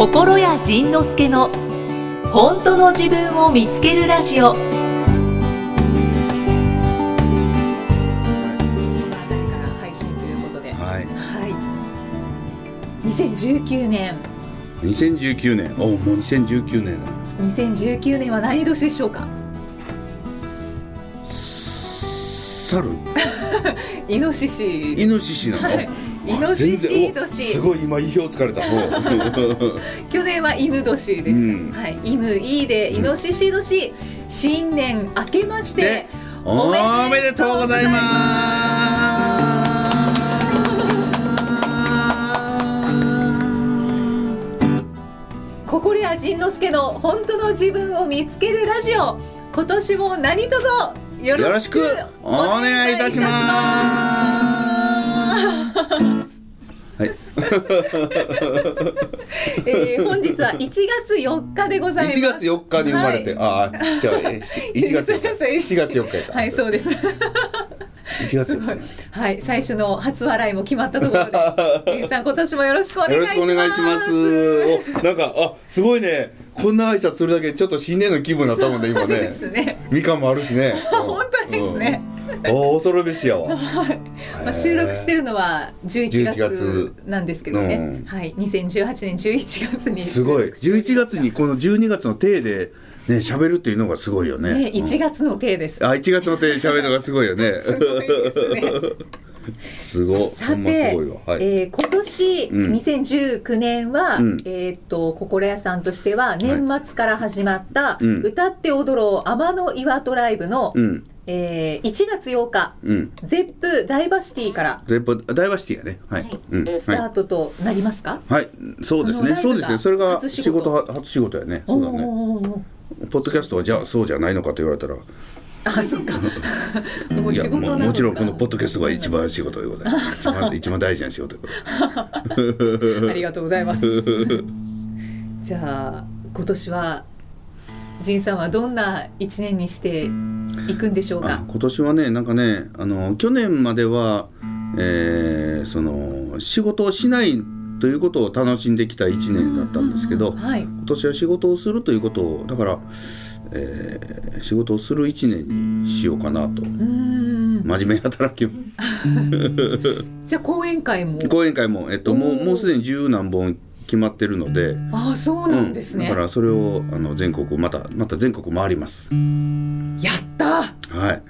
心谷仁之助の本当の自分を見つけるラジオ。この辺りから配信ということで、ははい。い、2019年。2019年。おもう2019年。だ。2019年は何年でしょうか？猿？イノシシ。イノシシなの、はい。あイノシシ年。すごい今意表つかれた。去年は犬年でした、うん。はい、犬いいでイノシシ年、新年明けましてでおめでとうございます。心谷仁之助の本当の自分を見つけるラジオ。今年も何卒よろしくお願いいたしますはい。えー本日は1月4日でございます。1月4日に生まれて、はい。ああじゃあえ1月4日。そう7月4日。はいそうです。1月4日。はい最初の初笑いも決まったところで。さん今年もよろしくお願いします。しくお願いします。お、なんか、あ、すごいね。こんな挨拶するだけで、ちょっと新年の気分になったもんね、今ね。すね。みかんもあるしね。本当ですね、うん。お、恐るべしやわ。まあ、収録してるのは11 11月月。なんですけどね、うん。はい。2018年11月に。すごい。11月にこの12月の体でね喋るっていうのがすごいよね。ね1月の手です、あ、1月の体で喋るのがすごいよね。すごいですねすごい。さてはい。えー今年、うん2019年は、うんえーっと心屋さんとしては年末から始まった、うん歌って踊ろう天の岩戸ライブの、うん。えー1月8日うん。ゼップダイバーシティから、全部ダイバーシティやね。はい。うん。スターはトとなりますか、い。はい。そうですね。そうですね。それが初仕仕事初仕事やね。そうだね。ポッドキャストはじゃあそうじゃないのかと言われたら。あそっか もう仕事ももちろんこのポッドキャストが一番仕事でございます。一番一番大事な仕事でございます。ありがとうございます。じゃあ今年は仁さんはどんな一年にしていくんでしょうあか。今年はねなんかねあの去年までは、えーその仕事をしないということを楽しんできた1年だったんですけど、はい。今年は仕事をするということをだから、えー仕事をする1年にしようかなと。真面目に働きます。じゃあ講演会も。講演会も、えっと、もうもうすでに十何本決まってるので。ああそうなんですね。だからそれをあの全国またまた全国回ります。やった。はい。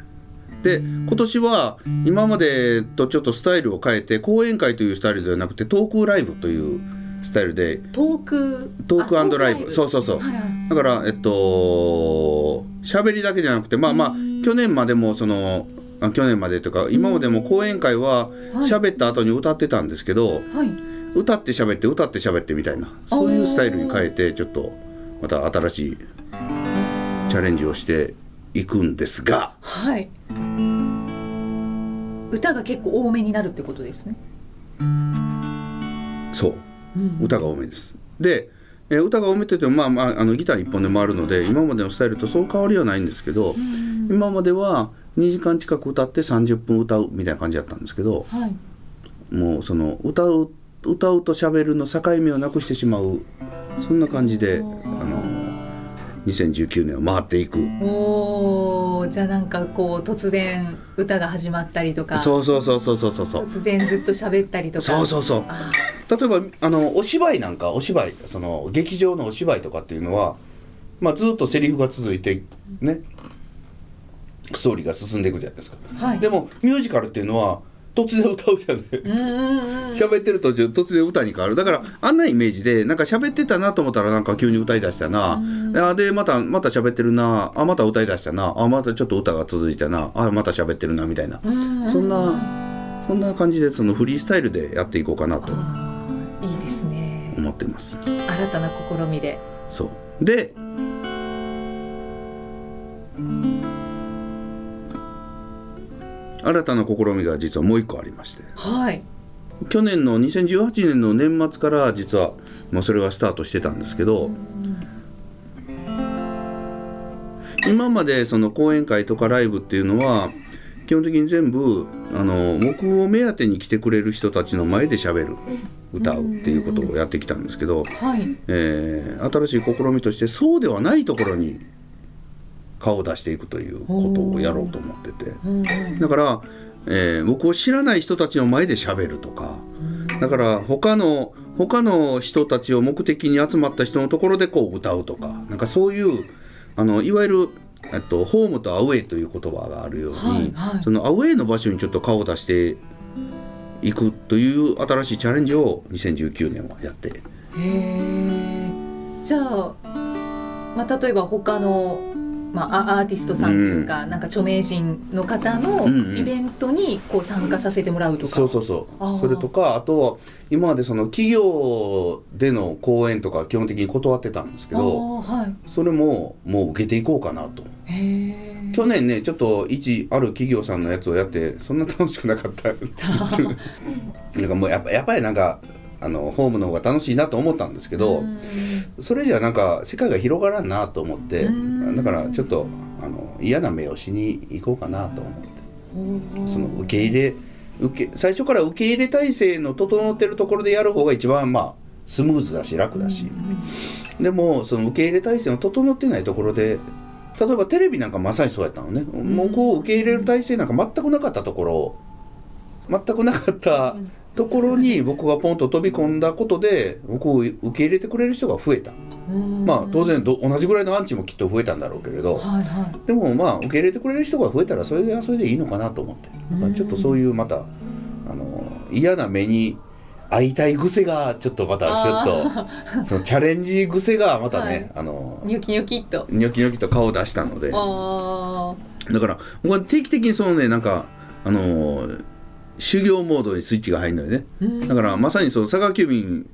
で今年は今までとちょっとスタイルを変えて講演会というスタイルではなくてトークライブというスタイルで。トーク。トークあライブ。そうそうそう。はいはい。だからえっと喋りだけじゃなくてまあまあ去年までもそのあ去年までとか今までも講演会ははい。喋った後に歌ってたんですけど、はい。歌って喋って歌って喋ってみたいなそういうスタイルに変えてちょっとまた新しいチャレンジをしていくんですが。はい。歌が結構多めになるってことですね。そう。うん歌が多めです。で、えー歌が多めって言ってもまあまああのギター一本で回るので今までのスタイルとそう変わりはないんですけど、今までは2時間近く歌って30分歌うみたいな感じだったんですけどはい。もうその歌う歌うと喋るの境目をなくしてしまうそんな感じであの2019年を回っていく。おーじゃあなんかこう突然歌が始まったりとかそうそうそうそうそうそう。突然ずっと喋ったりとかそうそうそう。あ例えばあのお芝居なんかお芝居その劇場のお芝居とかっていうのは、まあ、ずっとセリフが続いてねストーリーが進んでいくじゃないですか、ーはい。でもミュージカルっていうのは突然歌うじゃないですか。喋ってる途中突然歌に変わる。だからあんなイメージでなんか喋ってたなと思ったらなんか急に歌いだしたな、あでまたまた喋ってるな。あまた歌いだしたな。あまたちょっと歌が続いたな。あまた喋ってるなみたいな、うん。そんなそんな感じでそのフリースタイルでやっていこうかなと思っています。新たな試みで。そう。で新たな試みが実はもう一個ありまして。はい。去年の2018年の年末から実はもうそれがスタートしてたんですけど今までその講演会とかライブっていうのは基本的に全部あの僕を目当てに来てくれる人たちの前で喋る歌うっていうことをやってきたんですけど、はい。えー新しい試みとしてそうではないところに顔を出していくということをやろうと思ってて。だから、えー僕を知らない人たちの前で喋るとかだから他の他の人たちを目的に集まった人のところでこう歌うとかなんかそういうあのいわゆるえっと、ホームとアウェイという言葉があるように、はいはい。そのアウェイの場所にちょっと顔を出していくという新しいチャレンジを2019年はやって。へえじゃあ、まあ、例えば他の、まあ、アアーティストさんというか、なんか著名人の方のうんうん。イベントにこう参加させてもらうとか、そうそうそあー。うそれとかあとは今までその企業での講演とか基本的に断ってたんですけどはい。それももう受けていこうかなと。へえ去年ねちょっと一ある企業さんのやつをやってそんな楽しくなかった。なんかもうやっぱやっぱりなんかあのホームの方が楽しいなと思ったんですけどそれじゃなんか世界が広がらんなと思ってうん。だからちょっとあの嫌な目をしに行こうかなと思って。その受け入れ受け最初から受け入れ体制の整ってるところでやる方が一番まあスムーズだし楽だし、でもその受け入れ体制の整ってないところで例えばテレビなんかまさにそうやったのね、もうこう受け入れる体制なんか全くなかったところ。全くなかったところに僕がポンと飛び込んだことで僕を受け入れてくれる人が増えた、まあ当然ど同じぐらいのアンチもきっと増えたんだろうけれど、はいはでもまあ受け入れてくれる人が増えたらそれはそれでいいのかなと思って。だからちょっとそういうまたあの嫌な目に会いたい癖がちょっとまたひょっとそのチャレンジ癖がまたね、はい。あのいニョキニョキっと。ニョキニョキと顔を出したので。あだから僕は定期的にそのねなんかあの修行モードにスイッチが入るのよね。うん。だからまさにその佐川急便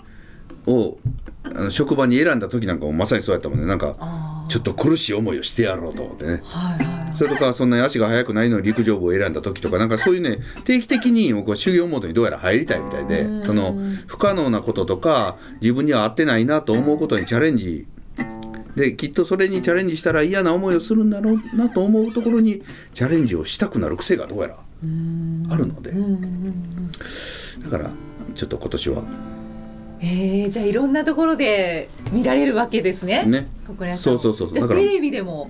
をあの職場に選んだ時なんかもまさにそうやったもんね。なんかあちょっと苦しい思いをしてやろうと思ってね。はいはいそれとかそんなに足が速くないのに陸上部を選んだ時とか なんかそういうね定期的に僕は修行モードにどうやら入りたいみたいでうん。その不可能なこととか自分には合ってないなと思うことにチャレンジ。できっとそれにチャレンジしたら嫌な思いをするんだろうなと思うところにチャレンジをしたくなる癖がどうやらあるので。だからちょっと今年は。えー、じゃあいろんなところで見られるわけですね。ね。心屋さん。そうそうそうそう。テレビでも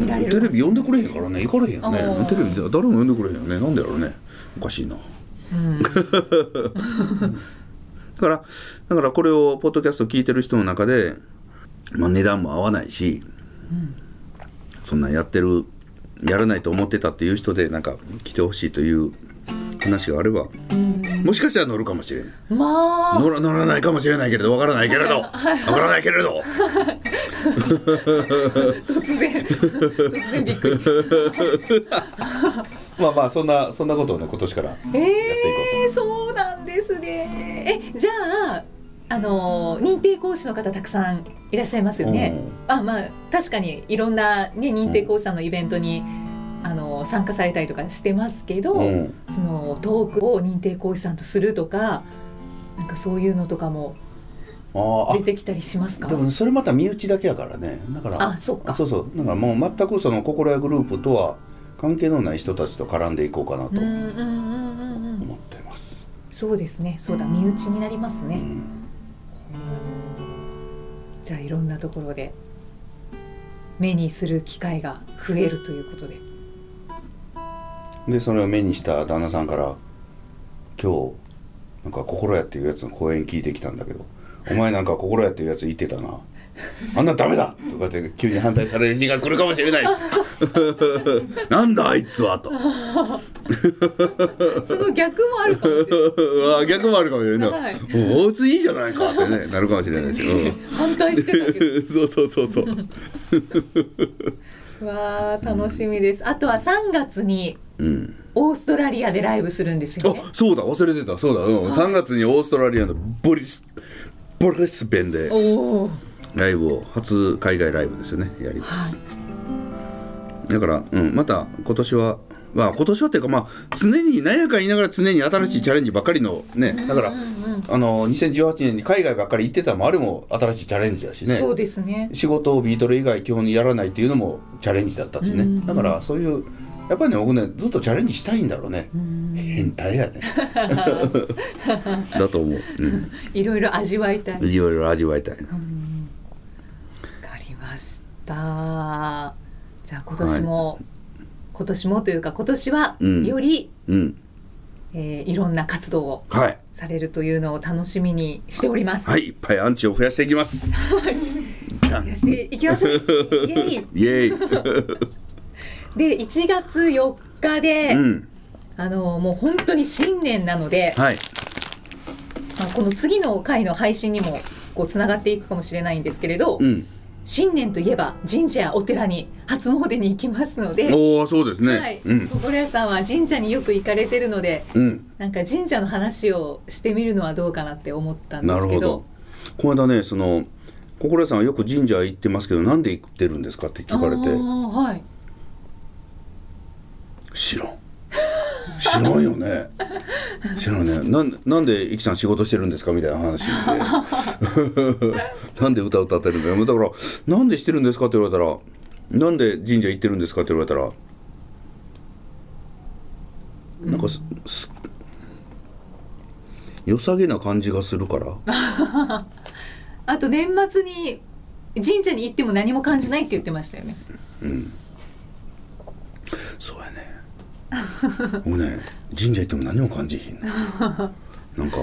見られる。テレビ呼んでくれへんからね行かれへんよね。テレビで誰も呼んでくれへんよね。なんでやろうね。おかしいな。うん。だからだからこれをポッドキャスト聞いてる人の中で、まあ、値段も合わないし、そんなんやってるやらないと思ってたっていう人でなんか来てほしいという話があれば、もしかしたら乗るかもしれない。まあ。乗ら乗らないかもしれないけれどわからないけれど。わからないけれど。突然。突然びっくり。まあまあそんなそんなことをね今年からやっていこうと。えー、そうなんですね。えじゃああの認定講師の方たくさんいらっしゃいますよね。あまあ確かにいろんなね認定講師さんのイベントに、あの参加されたりとかしてますけど、うん。そのトークを認定講師さんとするとかなんかそういうのとかも出てきたりしますか？あでもそれまた身内だけやからね。だからあそっか。そうそう。だからもう全くその心屋グループとは関係のない人たちと絡んでいこうかなと思ってます。そうですね。そうだ。身内になりますね、うん。じゃあいろんなところで目にする機会が増えるということででそれを目にした旦那さんから「今日なんか心屋っていうやつの講演聞いてきたんだけどお前なんか心屋っていうやつ言ってたな。あんなダメだ! 」とかって急に反対される日が来るかもしれないし。なんだあいつはと。その逆もあるかもしれない。あ逆もあるかもしれない、はい。おおついいじゃないかってねなるかもしれないし、うん。反対してたけど。そうそうそうそう。わあ楽しみです。あとは3月にうんオーストラリアでライブするんですよね。あそうだ忘れてた。そうだ、うん。3月にオーストラリアのボリスボリスベンでライブを初海外ライブですよね。やります、だから、うん、また今年はまあ今年はっていうかまあ常に何やか言いながら常に新しいチャレンジばっかりのね。だから、あの2018年に海外ばっかり行ってたのもあれも新しいチャレンジだしね。そうですね。仕事をビートル以外基本にやらないっていうのもチャレンジだったしね、うん。だからそういうやっぱりね僕ねずっとチャレンジしたいんだろうね。変態やね。だと思う、うん、いろいろ味わいたい。わいろいろ味わいたいな。かりました。じゃあ今年も、今年もというか今年はうん。より、うん。えーいろんな活動をはい。されるというのを楽しみにしております。はい。いっぱいアンチを増やしていきます。増やしていきましょう。イエイ。イエイで1月4日で、うん。あのもう本当に新年なので、はい。まあ、この次の回の配信にもこうつながっていくかもしれないんですけれど、うん。新年といえば神社やお寺に初詣に行きますので、おおそうですね、はい、うん。心屋さんは神社によく行かれてるのでうん。なんか神社の話をしてみるのはどうかなって思ったんでなるほど。すけどこの間ねその心屋さんはよく神社行ってますけどなんで行ってるんですかって聞かれて。はい知らん。知らんよね。知らんね。なんなんでイキさん仕事してるんですかみたいな話で。なんで歌歌ってるんだよ。だからなんでしてるんですかって言われたらなんで神社行ってるんですかって言われたらなんかす、す良さげな感じがするから。あと年末に神社に行っても何も感じないって言ってましたよね。そうやね 僕ね神社行っても何も感じひんの なんか。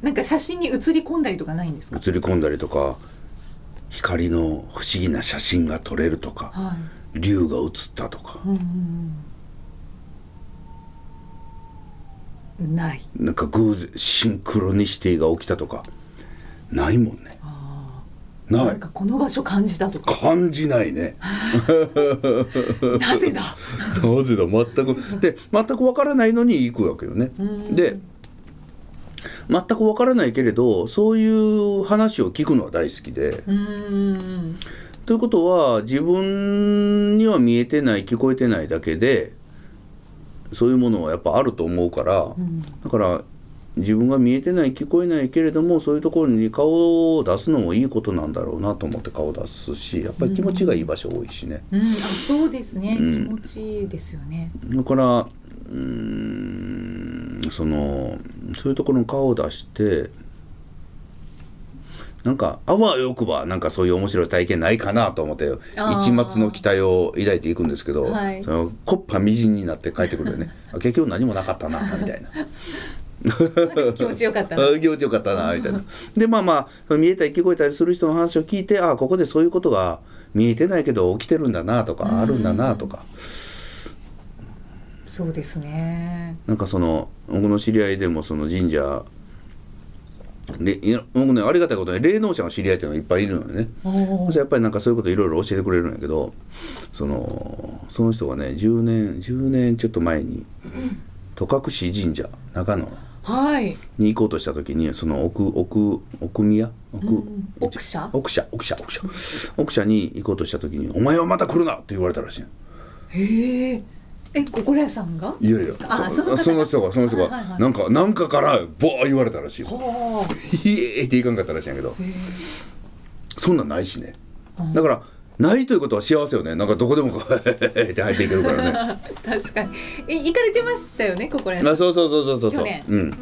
なんか写真に写り込んだりとかないんですか？映り込んだりとか光の不思議な写真が撮れるとかはい。竜が映ったとか、ない。なんか偶然シンクロニシティが起きたとかないもんねなんかこの場所感じたとか。感じないね。なぜだ？なぜだ？全く。で全くわからないのに行くわけよね。で全くわからないけれどそういう話を聞くのは大好きで、ということは自分には見えてない聞こえてないだけでそういうものはやっぱあると思うから、だから自分が見えてない聞こえないけれどもそういうところに顔を出すのもいいことなんだろうなと思って顔を出すしやっぱり気持ちがいい場所多いしね、うん、あそうですね、気持ちいいですよね。だからうーんそのそういうところに顔を出してなんかあわよくばなんかそういう面白い体験ないかなと思って一末の期待を抱いていくんですけど、はい。そのコッパみじんになって帰ってくるよね。あ結局何もなかったなみたいな。気持ちよかったなあ 気持ちよかったなみたいな。でまあまあ見えたり聞こえたりする人の話を聞いてあここでそういうことが見えてないけど起きてるんだなとかあるんだなとか。そうですねなんかその僕の知り合いでもその神社で僕ねありがたいことに霊能者の知り合いっていうのがいっぱいいるのよね。やっぱりなんかそういうこといろいろ教えてくれるんやけどそのその人がね10年10年ちょっと前に戸隠神社長野はいに行こうとした時にその奥奥奥宮？奥,、奥社？奥社奥社奥社。奥社に行こうとした時に「お前はまた来るな!」って言われたらしい。のへええ心屋さんが？いやいや。そその方その人がその人が、はなんかなんかからボー言われたらしい。よはあイエーイっていかんかったらしいんやけど。へえそんなんないしね。だからないということは幸せよね。なんかどこでもこうって 入っていけるからね。確かに。え行かれてましたよね心屋さんあそうそうそうそうそうそう。うん。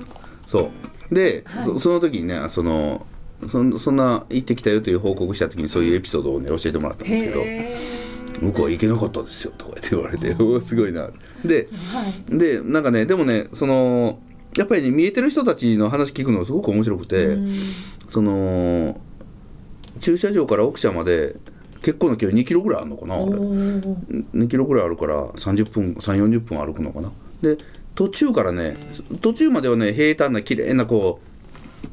そう。で、そその時にねそのそんそんな行ってきたよという報告した時にそういうエピソードをね教えてもらったんですけどへ「向こうは行けなかったですよ」とか言って言われて すごいな。でえはい。でなんかねでもねそのやっぱりね見えてる人たちの話聞くのがすごく面白くて、その駐車場から奥社まで結構な距離2キロぐらいあるのかなあれ。おー2キロぐらいあるから30分3 4 0分歩くのかな。で途中からね途中まではね平坦な綺麗なこ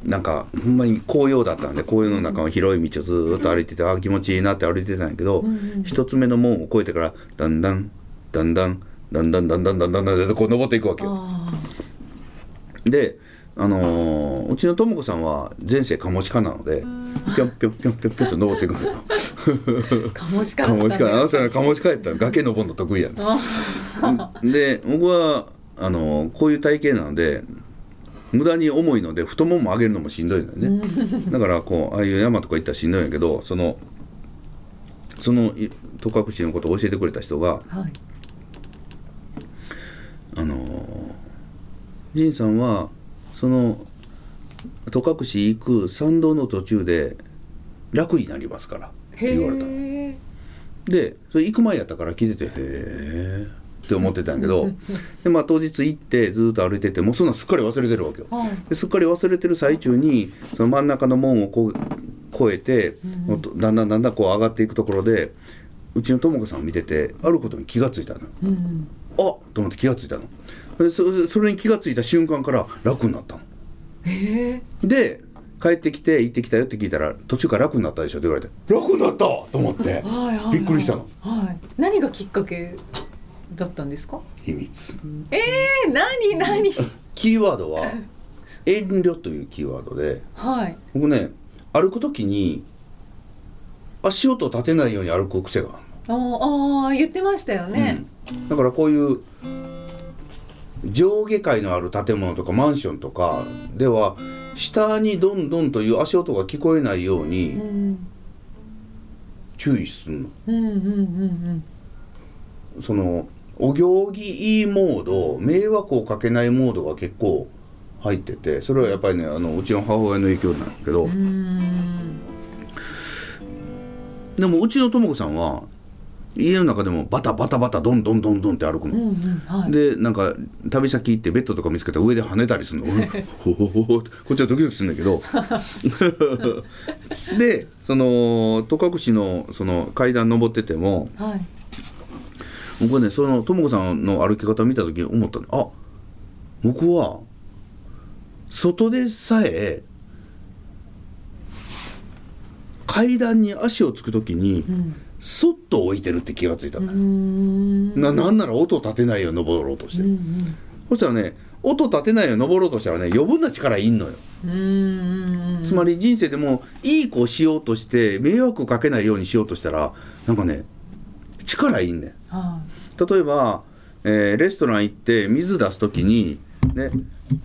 うなんかほんまに紅葉だったんで紅葉の中の広い道をずーっと歩いてて、あ気持ちいいなって歩いてたんやけど、一つ目の門を越えてからだんだんだんだんだんだんだんだんだんだんだんだんこう登っていくわけよ。あであのーうちのとも子さんは前世カモシカなのでぴょんぴょんぴょんぴょんぴょんと登っていくの。カモシカカモシカあの人あはカモシカやったら崖登るの得意やん。で僕はあのこういう体型なので無駄に重いので太もも上げるのもしんどいのよね。だからこうああいう山とか行ったらしんどいんやけどそのそのい戸隠のことを教えてくれた人がはい。あのー仁さんはその戸隠行く参道の途中で楽になりますからって言われたでそれ行く前やったから聞いててへえって思ってたんやけど で、まあ、当日行ってずっと歩いててもうそんなんすっかり忘れてるわけよ。はいですっかり忘れてる最中にその真ん中の門をこう越えて、もっとだんだんだんだんこう上がっていくところでうちのとも子さんを見ててあることに気がついたのよ。うんあっと思って気がついたの。でそそれに気がついた瞬間から楽になったの。へえ。で帰ってきて行ってきたよって聞いたら途中から楽になったでしょって言われて楽になったと思ってはいびっくりしたの。はい。何がきっかけだったんですか？秘密。えー、何何？キーワードは遠慮というキーワードではい。僕ね歩く時に足音を立てないように歩く癖があるあーあー言ってましたよの、ね、うん。だからこういう上下階のある建物とかマンションとかでは下にどんどんという足音が聞こえないよううにん、注意するの。そのお行儀いいモード迷惑をかけないモードが結構入っててそれはやっぱりねあのうちの母親の影響なんだけど、でもうちのとも子さんは家の中でもバタバタバタどんどんどんどんって歩くの。うんうんはい。でなんか旅先行ってベッドとか見つけたら上で跳ねたりするの。ほほほほこっちはドキドキするんだけど。でその戸隠のその階段登っててもはい。僕はねそのとも子さんの歩き方を見た時に思ったの。あ僕は外でさえ階段に足をつく時にうんそっと置いてるって気がついたうーの、ん。ななんなら音を立てないように登ろうとしてる、うんうん。そしたらね音立てないように登ろうとしたらね余分な力いんのよ、つまり人生でもいい子をしようとして迷惑をかけないようにしようとしたらなんかね力いんねんは例えば、えーレストラン行って水出す時にね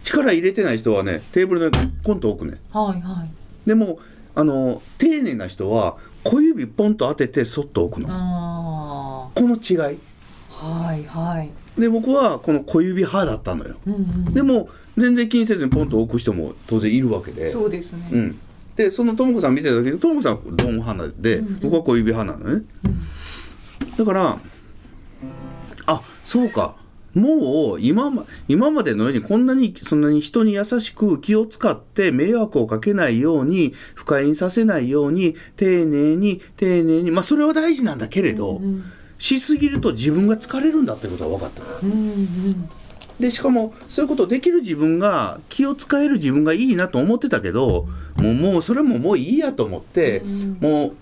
力入れてない人はねテーブルの上にポンと置くね。いはいはい。でもあの丁寧な人は小指ポンと当ててそっと置くの。あこの違い。あはいはい。で僕はこの小指派だったのよ。うんうん。でも全然気にせずにポンと置く人も当然いるわけで。そうですね、うん、でそのとも子さん見てた時にとも子さんはドーム派で、うんうん。僕は小指派なのね、だからあそうかもう今ま今までのようにこんなにそんなに人に優しく気を使って迷惑をかけないように不快にさせないように丁寧に丁寧にまあそれは大事なんだけれど、うんしすぎると自分が疲れるんだってことは分かったのうんうん。でしかもそういうことできる自分が気を使える自分がいいなと思ってたけどもうもうそれももういいやと思って、うん。もう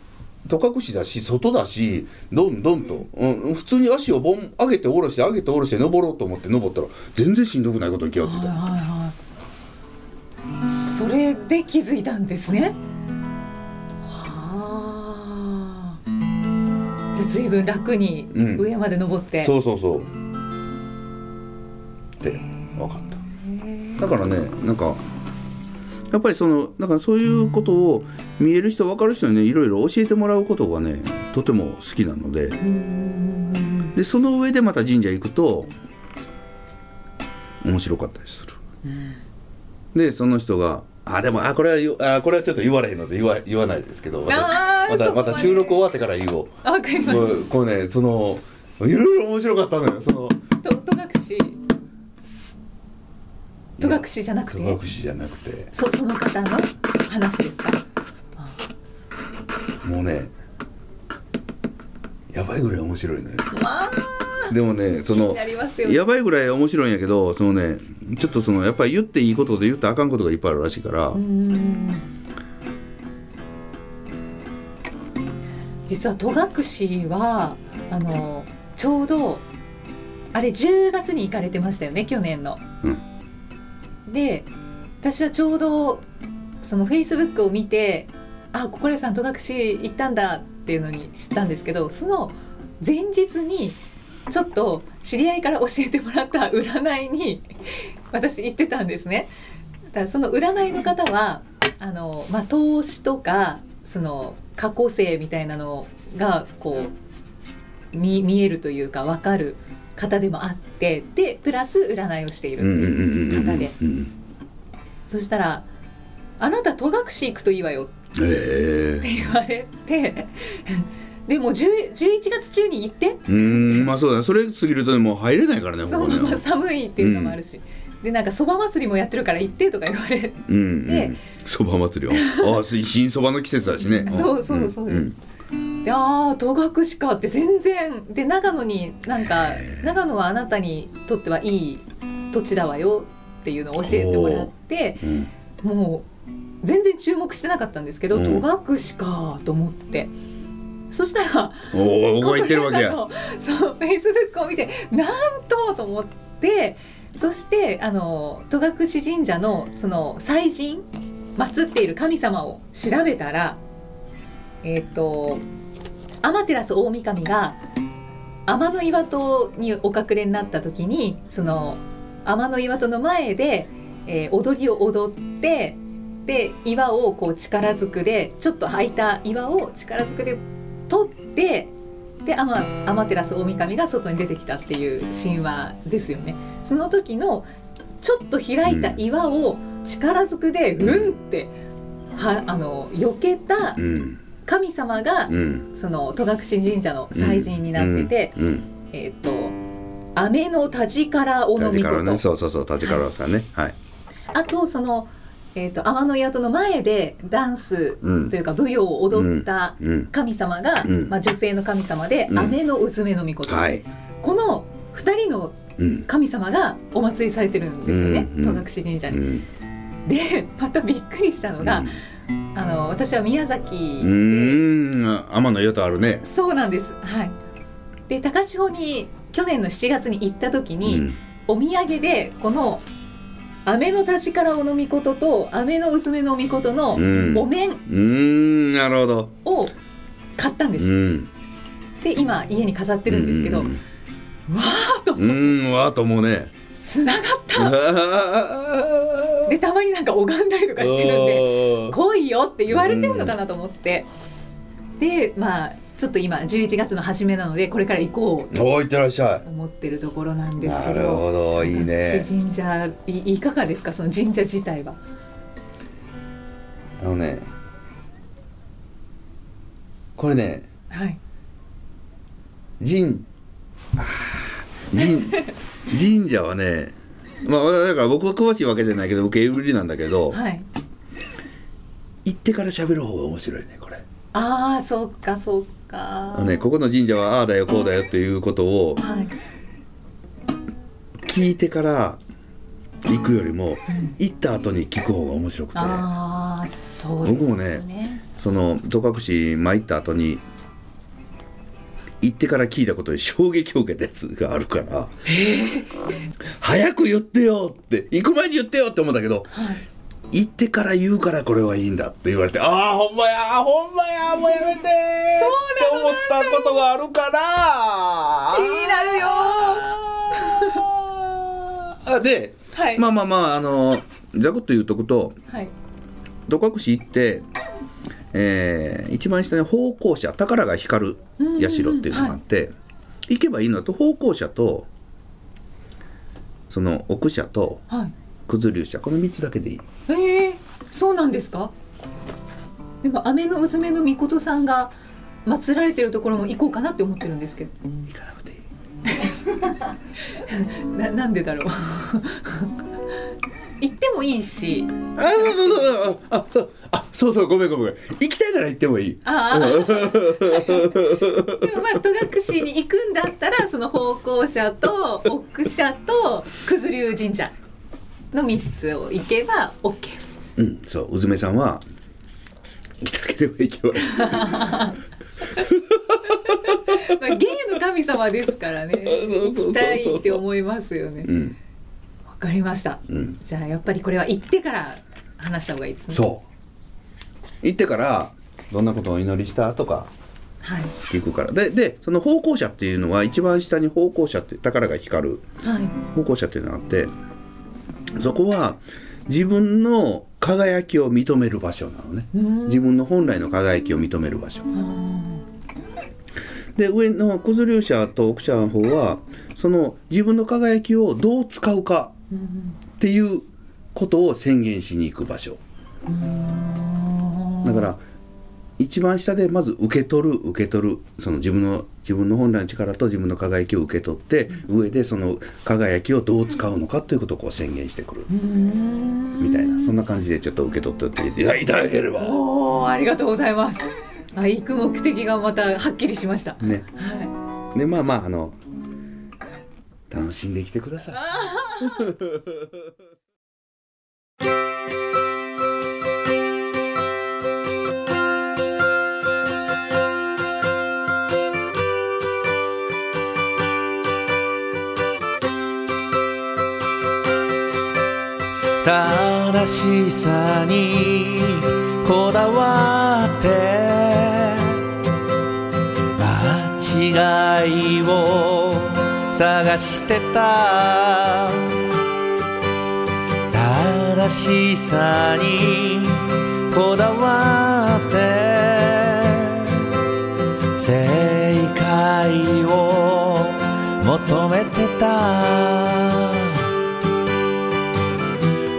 戸隠だし外だしどんどんと、うん、普通に足をボン上げて下ろして上げて下ろして登ろうと思って登ったら全然しんどくないことに気がついた、はいはいはい。それで気づいたんですね。はあ。じゃあ随分楽にうん。上まで登って、そうそうそう。って分かった。だからねなんかやっぱりそのだからそういうことを見える人分かる人にねいろいろ教えてもらうことがねとても好きなので。でその上でまた神社行くと面白かったりする。でその人があでもあこれはあこれはちょっと言われへんので言わ言わないですけどまたまたまた収録終わってから言おう。あわかりますこうねそのいろいろ面白かったのよ。その戸隠じゃなくて？戸隠じゃなくて。そその方の話ですか？もうねやばいぐらい面白いのよ。まあでもねそのやばいぐらい面白いんやけどそのねちょっとそのやっぱり言っていいことで言ったらあかんことがいっぱいあるらしいから、うん。実は戸隠はあのちょうどあれ10月に行かれてましたよね去年の。で私はちょうどそのフェイスブックを見てあ心屋さん戸隠行ったんだっていうのに知ったんですけどその前日にちょっと知り合いから教えてもらった占いに私行ってたんですね。だからその占いの方はあの、まあ、投資とかその過去性みたいなのがこう見見えるというか分かる方でもあってでプラス占いをしているうんうんうんうんうん。方で。うんそしたら「あなた戸隠行くといいわよ」え。って言われて でもう10 11月中に行って。えうんまあそうだね。それ過ぎるとねもう入れないからねそうまあ寒いっていうのもあるし、でなんかそば祭りもやってるから行ってとか言われうんうんでそば祭りは。ああ新そばの季節だしね。そうそうそうんでああ戸隠かって全然。で長野になんか長野はあなたにとってはいい土地だわよっていうのを教えてもらってう。んもう全然注目してなかったんですけど、うん。戸隠かと思って。そしたらおお僕は言ってるわけや。そうフェイスブックを見てなんとと思ってそしてあの戸隠神社のその祭神祀っている神様を調べたらえっ、と天照大神が天の岩戸にお隠れになった時にその天の岩戸の前で、えー踊りを踊ってで岩をこう力ずくでちょっと空いた岩を力ずくで取ってで天天照大神が外に出てきたっていう神話ですよね。その時のちょっと開いた岩を力ずくでうんってはあの避けたうん神様がうん。その戸隠神社の祭神になってて、えっ、と雨の田力尾の立川ね。御そうそうそう立川さんね。はい。あとその、えー、と天の宿の前でダンスうん。というか舞踊を踊ったうん。神様が、うん。まあ、女性の神様で、うん。雨の娘の御事、はい。この2人のうん。神様がお祭りされてるんですよね、うん。うん。戸隠神社に。うん。でまたびっくりしたのが、あの私は宮崎で、うんうん。天の岩とあるね。そうなんです。はい。で高千穂に去年の7月に行った時に、うん。お土産でこの雨の田力尾の御事と雨の娘の御事のうん。お面。うん。なるほど。を買ったんです。うん。で今家に飾ってるんですけど、うんわーっとうん。わーと思うね。つながった。でたまになんか拝んだりとかしてるんで来いよって言われてんのかなと思って、でまあちょっと今11月の初めなのでこれから行こう。とおーいってらっしゃ思ってるところなんですけど。いなるほどいいね。私神社いいかがですか？その神社自体は。あのねこれねはい。神神神社はねまあだから僕は詳しいわけじゃないけど受け売りなんだけど、はい。行ってから喋る方が面白いねこれああそうかそうか。ねここの神社はああだよこうだよっていうことをはい。聞いてから行くよりもうん行った後に聞く方が面白くてああそうですね。僕もねその戸隠参った後に行ってから聞いたことで衝撃を受けたやつがあるから「早く言ってよ!」って行く前に言ってよって思ったけどはい。行ってから言うからこれはいいんだって言われてああほんまやほんまやもうやめてって思ったことがあるから気になるよあで、はい。まあまあまああのざくっと言うとくとはい。戸隠行って、えー一番下に奉公社宝が光る社っていうのがあって、行けばいいのと奉公社とその奥社とはい。九頭龍社この3つだけでいいええそうなんですか？でも雨の娘の御事さんが祀られてるところも行こうかなって思ってるんですけど。行かなくていい ななんでだろう。行ってもいいし。あそうそうそう。あそうあそうそう。ごめんごめん。行きたいなら行ってもいい。ああ。でもまあ戸隠に行くんだったらその奉公社と奥社と九頭龍神社の三つを行けば OK。うん。そう。うずめさんは行きたければ行けば まあ芸の神様ですからね。行きたいって思いますよね。うん。わかりました。うん。じゃあやっぱりこれは行ってから話した方がいいですね。そう。行ってからどんなことをお祈りしたとかはい。聞くから。ででその奉公者っていうのは一番下に奉公者って宝が光る。はい。奉公者っていうのがあってそこは自分の輝きを認める場所なのね。自分の本来の輝きを認める場所。あで上の九頭竜者と奥者の方はその自分の輝きをどう使うかっていうことを宣言しに行く場所。だから一番下でまず受け取る受け取るその自分の自分の本来の力と自分の輝きを受け取って上でその輝きをどう使うのかということをこう宣言してくる。みたいな。そんな感じでちょっと受け取っておいていただければ。おおありがとうございます。あ行く目的がまたはっきりしました。ね。はでまあまああの楽しんできてください 正しさにこだわって間違いを探してた。正しさにこだわって正解を求めてた。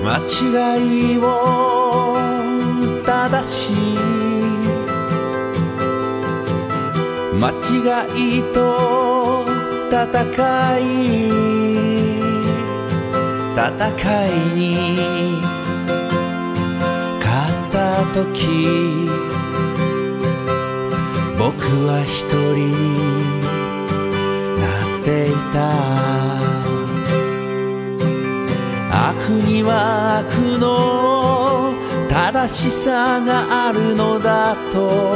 間違いを正し間違いと戦い。戦いに勝った時僕は一人なっていた。悪には悪の正しさがあるのだと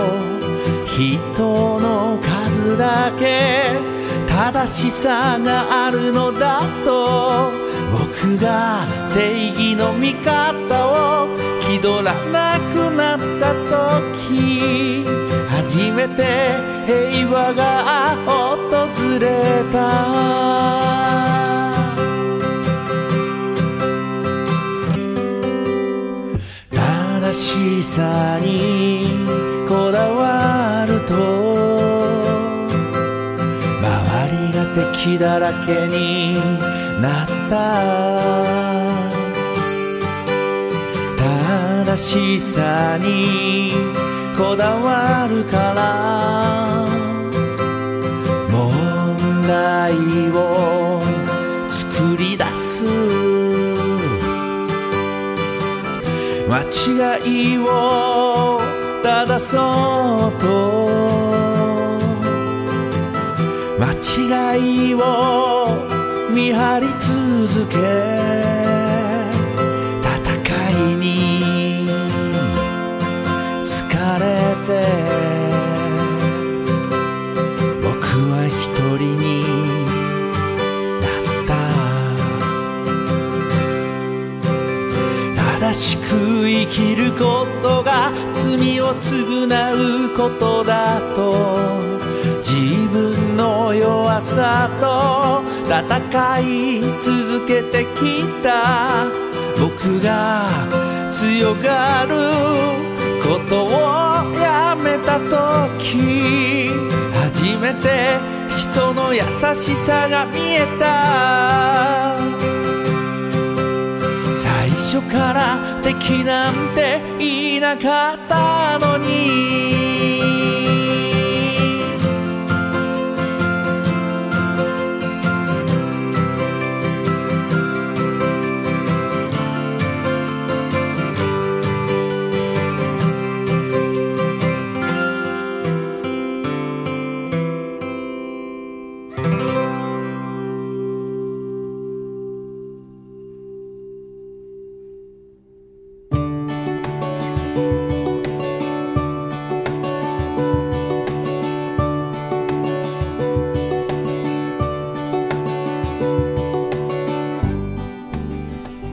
人の数だけ正しさがあるのだと僕が正義の味方を気取らなくなった時初めて平和が訪れた。正しさにこだわると周りが敵だらけになった。正しさにこだわるから。問題を作り出す。間違いを正そうと。間違いを見張り続け戦いに疲れて僕は一人になった。正しく生きることが罪を償うことだと自分の弱さと戦い続けてきた。僕が強がることをやめた時初めて人の優しさが見えた。最初から敵なんていなかったのに。